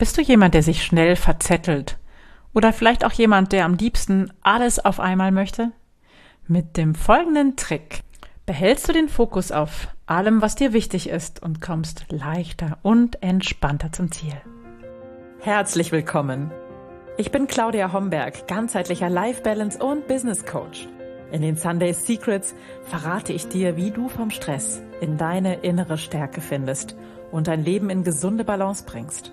Bist du jemand, der sich schnell verzettelt? Oder vielleicht auch jemand, der am liebsten alles auf einmal möchte? Mit dem folgenden Trick behältst du den Fokus auf allem, was dir wichtig ist und kommst leichter und entspannter zum Ziel. Herzlich willkommen. Ich bin Claudia Homberg, ganzheitlicher Life Balance und Business Coach. In den Sunday Secrets verrate ich dir, wie du vom Stress in deine innere Stärke findest und dein Leben in gesunde Balance bringst.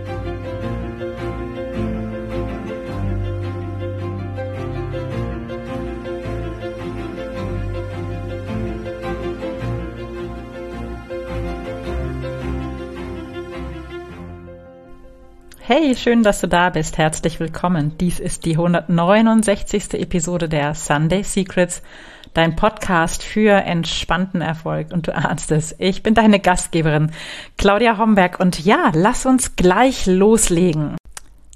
Hey, schön, dass du da bist. Herzlich willkommen. Dies ist die 169. Episode der Sunday Secrets, dein Podcast für entspannten Erfolg. Und du ahnst es, ich bin deine Gastgeberin, Claudia Homberg. Und ja, lass uns gleich loslegen.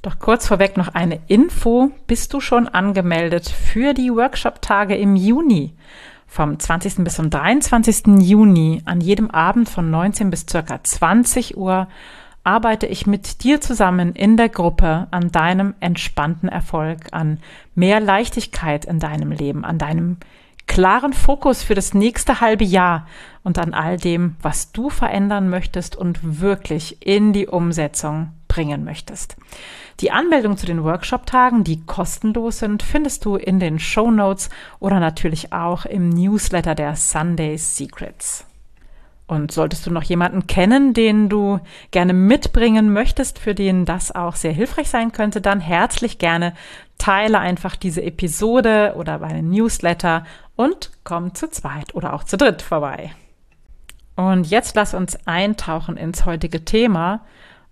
Doch kurz vorweg noch eine Info. Bist du schon angemeldet für die Workshop-Tage im Juni? Vom 20. bis zum 23. Juni an jedem Abend von 19 bis circa 20 Uhr arbeite ich mit dir zusammen in der Gruppe an deinem entspannten Erfolg, an mehr Leichtigkeit in deinem Leben, an deinem klaren Fokus für das nächste halbe Jahr und an all dem, was du verändern möchtest und wirklich in die Umsetzung bringen möchtest. Die Anmeldung zu den Workshop-Tagen, die kostenlos sind, findest du in den Show Notes oder natürlich auch im Newsletter der Sunday Secrets. Und solltest du noch jemanden kennen, den du gerne mitbringen möchtest, für den das auch sehr hilfreich sein könnte, dann herzlich gerne teile einfach diese Episode oder meinen Newsletter und komm zu zweit oder auch zu dritt vorbei. Und jetzt lass uns eintauchen ins heutige Thema.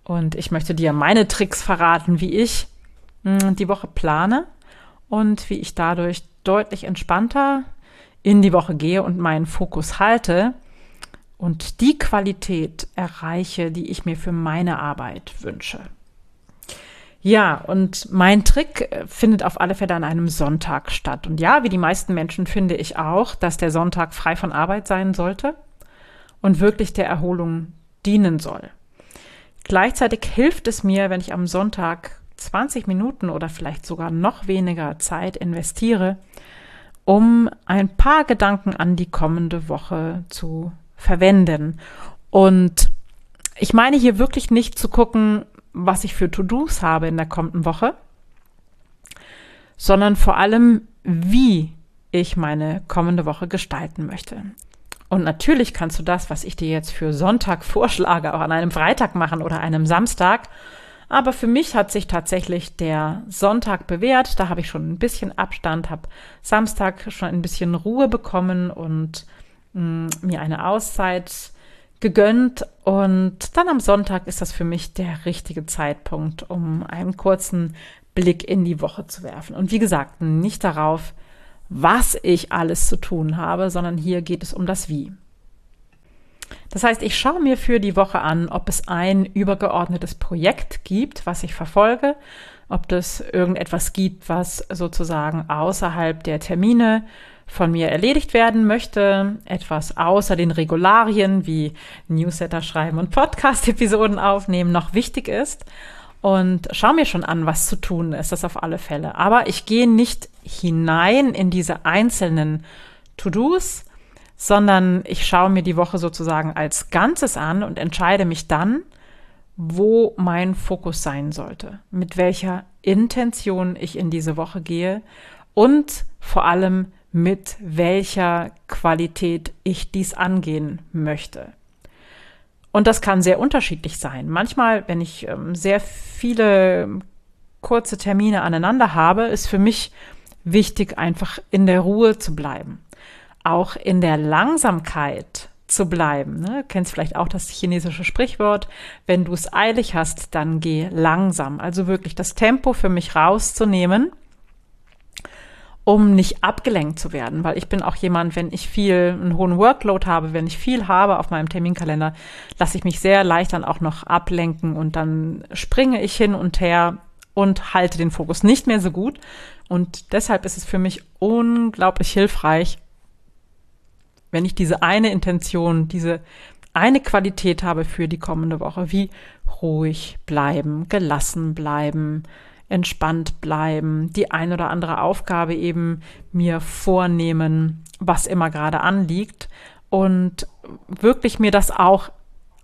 Und ich möchte dir meine Tricks verraten, wie ich hm, die Woche plane und wie ich dadurch deutlich entspannter in die Woche gehe und meinen Fokus halte und die Qualität erreiche, die ich mir für meine Arbeit wünsche. Ja, und mein Trick äh, findet auf alle Fälle an einem Sonntag statt. Und ja, wie die meisten Menschen finde ich auch, dass der Sonntag frei von Arbeit sein sollte und wirklich der Erholung dienen soll. Gleichzeitig hilft es mir, wenn ich am Sonntag 20 Minuten oder vielleicht sogar noch weniger Zeit investiere, um ein paar Gedanken an die kommende Woche zu verwenden. Und ich meine hier wirklich nicht zu gucken, was ich für To-Dos habe in der kommenden Woche, sondern vor allem, wie ich meine kommende Woche gestalten möchte. Und natürlich kannst du das, was ich dir jetzt für Sonntag vorschlage, auch an einem Freitag machen oder einem Samstag. Aber für mich hat sich tatsächlich der Sonntag bewährt. Da habe ich schon ein bisschen Abstand, habe Samstag schon ein bisschen Ruhe bekommen und mh, mir eine Auszeit gegönnt und dann am Sonntag ist das für mich der richtige Zeitpunkt, um einen kurzen Blick in die Woche zu werfen. Und wie gesagt, nicht darauf, was ich alles zu tun habe, sondern hier geht es um das Wie. Das heißt, ich schaue mir für die Woche an, ob es ein übergeordnetes Projekt gibt, was ich verfolge, ob es irgendetwas gibt, was sozusagen außerhalb der Termine von mir erledigt werden möchte, etwas außer den Regularien wie Newsletter schreiben und Podcast-Episoden aufnehmen noch wichtig ist. Und schau mir schon an, was zu tun ist, das auf alle Fälle. Aber ich gehe nicht hinein in diese einzelnen To-Dos, sondern ich schaue mir die Woche sozusagen als Ganzes an und entscheide mich dann, wo mein Fokus sein sollte, mit welcher Intention ich in diese Woche gehe und vor allem, mit welcher Qualität ich dies angehen möchte. Und das kann sehr unterschiedlich sein. Manchmal, wenn ich ähm, sehr viele kurze Termine aneinander habe, ist für mich wichtig, einfach in der Ruhe zu bleiben. Auch in der Langsamkeit zu bleiben. Ne? Kennst vielleicht auch das chinesische Sprichwort, wenn du es eilig hast, dann geh langsam. Also wirklich das Tempo für mich rauszunehmen um nicht abgelenkt zu werden, weil ich bin auch jemand, wenn ich viel, einen hohen Workload habe, wenn ich viel habe auf meinem Terminkalender, lasse ich mich sehr leicht dann auch noch ablenken und dann springe ich hin und her und halte den Fokus nicht mehr so gut. Und deshalb ist es für mich unglaublich hilfreich, wenn ich diese eine Intention, diese eine Qualität habe für die kommende Woche, wie ruhig bleiben, gelassen bleiben, entspannt bleiben, die ein oder andere Aufgabe eben mir vornehmen, was immer gerade anliegt und wirklich mir das auch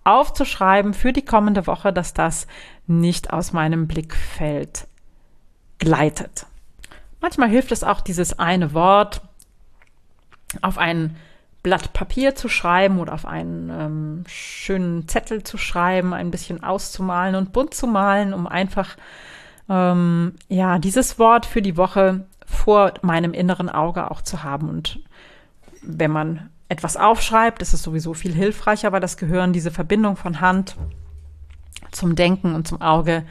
aufzuschreiben für die kommende Woche, dass das nicht aus meinem Blickfeld gleitet. Manchmal hilft es auch, dieses eine Wort auf ein Blatt Papier zu schreiben oder auf einen ähm, schönen Zettel zu schreiben, ein bisschen auszumalen und bunt zu malen, um einfach ähm, ja dieses Wort für die Woche vor meinem inneren Auge auch zu haben. Und wenn man etwas aufschreibt, ist es sowieso viel hilfreicher, weil das Gehirn diese Verbindung von Hand zum Denken und zum Auge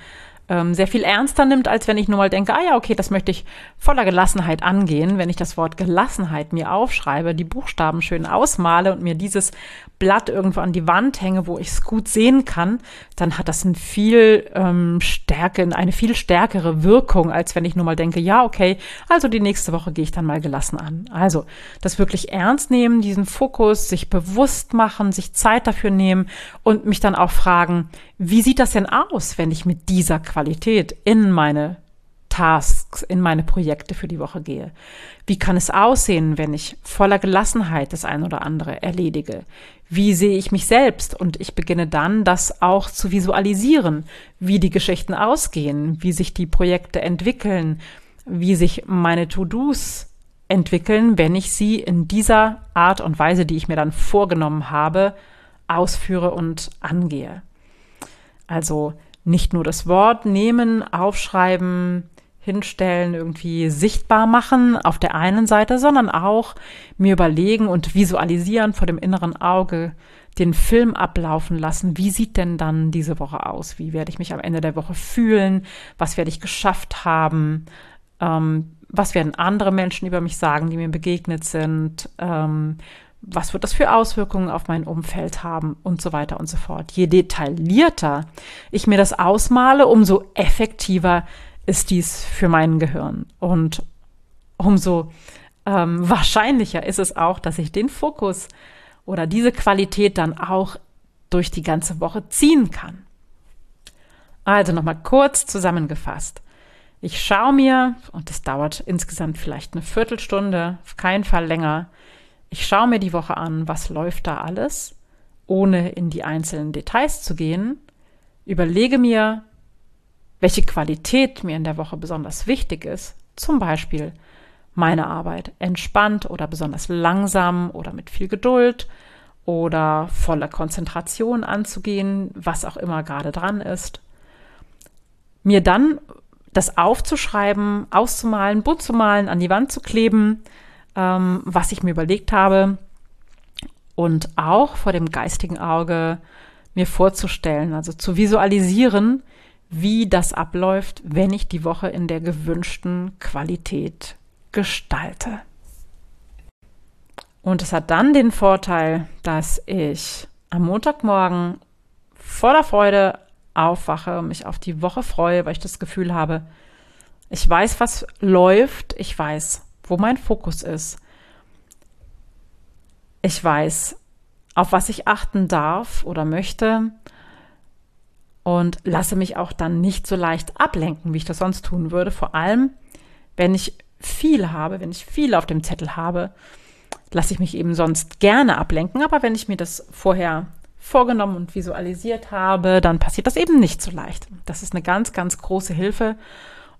ähm, sehr viel ernster nimmt, als wenn ich nur mal denke, ah ja, okay, das möchte ich voller Gelassenheit angehen. Wenn ich das Wort Gelassenheit mir aufschreibe, die Buchstaben schön ausmale und mir dieses Blatt irgendwo an die Wand hänge, wo ich es gut sehen kann, dann hat das ein viel ähm, Stärke, eine viel stärkere Wirkung, als wenn ich nur mal denke, ja, okay, also die nächste Woche gehe ich dann mal gelassen an. Also das wirklich ernst nehmen, diesen Fokus, sich bewusst machen, sich Zeit dafür nehmen und mich dann auch fragen, wie sieht das denn aus, wenn ich mit dieser Qualität in meine Tasks, in meine Projekte für die Woche gehe? Wie kann es aussehen, wenn ich voller Gelassenheit das ein oder andere erledige? Wie sehe ich mich selbst? Und ich beginne dann, das auch zu visualisieren, wie die Geschichten ausgehen, wie sich die Projekte entwickeln, wie sich meine To-Dos entwickeln, wenn ich sie in dieser Art und Weise, die ich mir dann vorgenommen habe, ausführe und angehe. Also nicht nur das Wort nehmen, aufschreiben, hinstellen, irgendwie sichtbar machen auf der einen Seite, sondern auch mir überlegen und visualisieren vor dem inneren Auge, den Film ablaufen lassen. Wie sieht denn dann diese Woche aus? Wie werde ich mich am Ende der Woche fühlen? Was werde ich geschafft haben? Ähm, was werden andere Menschen über mich sagen, die mir begegnet sind? Ähm, was wird das für Auswirkungen auf mein Umfeld haben und so weiter und so fort. Je detaillierter ich mir das ausmale, umso effektiver ist dies für mein Gehirn. Und umso ähm, wahrscheinlicher ist es auch, dass ich den Fokus oder diese Qualität dann auch durch die ganze Woche ziehen kann. Also nochmal kurz zusammengefasst. Ich schaue mir, und das dauert insgesamt vielleicht eine Viertelstunde, auf keinen Fall länger, ich schaue mir die Woche an, was läuft da alles, ohne in die einzelnen Details zu gehen, überlege mir, welche Qualität mir in der Woche besonders wichtig ist, zum Beispiel meine Arbeit entspannt oder besonders langsam oder mit viel Geduld oder voller Konzentration anzugehen, was auch immer gerade dran ist. Mir dann das aufzuschreiben, auszumalen, bunt zu malen, an die Wand zu kleben, ähm, was ich mir überlegt habe und auch vor dem geistigen Auge mir vorzustellen, also zu visualisieren, wie das abläuft, wenn ich die Woche in der gewünschten Qualität gestalte. Und es hat dann den Vorteil, dass ich am Montagmorgen voller Freude aufwache, mich auf die Woche freue, weil ich das Gefühl habe, ich weiß, was läuft, ich weiß, wo mein Fokus ist. Ich weiß, auf was ich achten darf oder möchte und lasse mich auch dann nicht so leicht ablenken, wie ich das sonst tun würde. Vor allem, wenn ich viel habe, wenn ich viel auf dem Zettel habe, lasse ich mich eben sonst gerne ablenken. Aber wenn ich mir das vorher vorgenommen und visualisiert habe, dann passiert das eben nicht so leicht. Das ist eine ganz, ganz große Hilfe,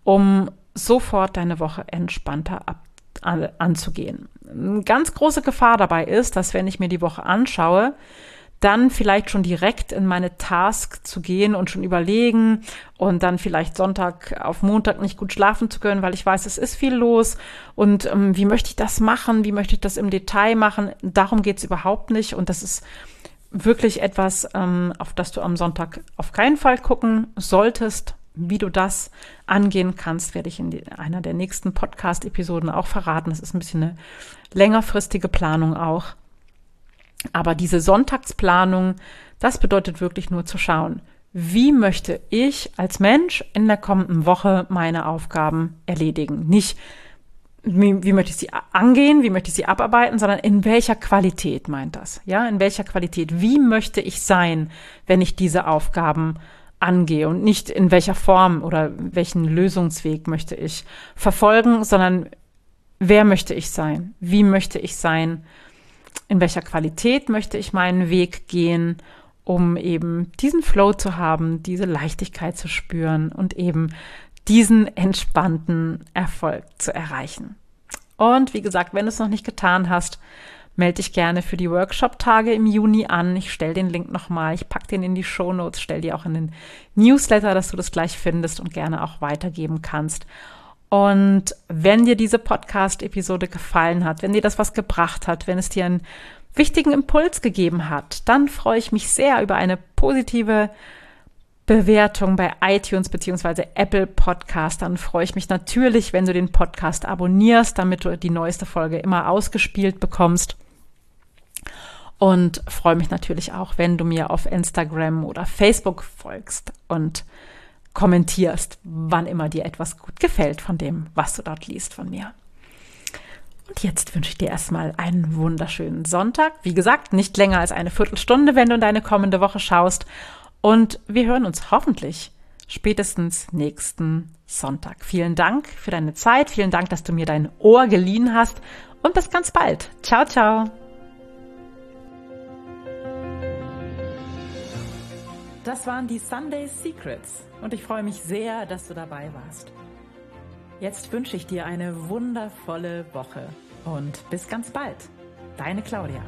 um sofort deine Woche entspannter anzugehen. Eine ganz große Gefahr dabei ist, dass wenn ich mir die Woche anschaue, dann vielleicht schon direkt in meine Task zu gehen und schon überlegen und dann vielleicht Sonntag auf Montag nicht gut schlafen zu können, weil ich weiß, es ist viel los. Und ähm, wie möchte ich das machen, wie möchte ich das im Detail machen, darum geht es überhaupt nicht. Und das ist wirklich etwas, ähm, auf das du am Sonntag auf keinen Fall gucken solltest, wie du das angehen kannst, werde ich in einer der nächsten Podcast-Episoden auch verraten. Das ist ein bisschen eine längerfristige Planung auch. Aber diese Sonntagsplanung, das bedeutet wirklich nur zu schauen, wie möchte ich als Mensch in der kommenden Woche meine Aufgaben erledigen? Nicht, wie, wie, möchte ich sie angehen, wie möchte ich sie abarbeiten, sondern in welcher Qualität meint das? Ja, in welcher Qualität? Wie möchte ich sein, wenn ich diese Aufgaben angehe und nicht in welcher Form oder welchen Lösungsweg möchte ich verfolgen, sondern wer möchte ich sein? Wie möchte ich sein? In welcher Qualität möchte ich meinen Weg gehen, um eben diesen Flow zu haben, diese Leichtigkeit zu spüren und eben diesen entspannten Erfolg zu erreichen. Und wie gesagt, wenn du es noch nicht getan hast, melde dich gerne für die Workshop-Tage im Juni an. Ich stelle den Link nochmal, ich packe den in die Show Notes, stelle dir auch in den Newsletter, dass du das gleich findest und gerne auch weitergeben kannst. Und wenn dir diese Podcast-Episode gefallen hat, wenn dir das was gebracht hat, wenn es dir einen wichtigen Impuls gegeben hat, dann freue ich mich sehr über eine positive Bewertung bei iTunes beziehungsweise Apple Podcast. Dann freue ich mich natürlich, wenn du den Podcast abonnierst, damit du die neueste Folge immer ausgespielt bekommst. Und freue mich natürlich auch, wenn du mir auf Instagram oder Facebook folgst und kommentierst, wann immer dir etwas gut gefällt von dem, was du dort liest von mir. Und jetzt wünsche ich dir erstmal einen wunderschönen Sonntag. Wie gesagt, nicht länger als eine Viertelstunde, wenn du in deine kommende Woche schaust. Und wir hören uns hoffentlich spätestens nächsten Sonntag. Vielen Dank für deine Zeit. Vielen Dank, dass du mir dein Ohr geliehen hast. Und bis ganz bald. Ciao, ciao. Das waren die Sunday Secrets. Und ich freue mich sehr, dass du dabei warst. Jetzt wünsche ich dir eine wundervolle Woche und bis ganz bald. Deine Claudia.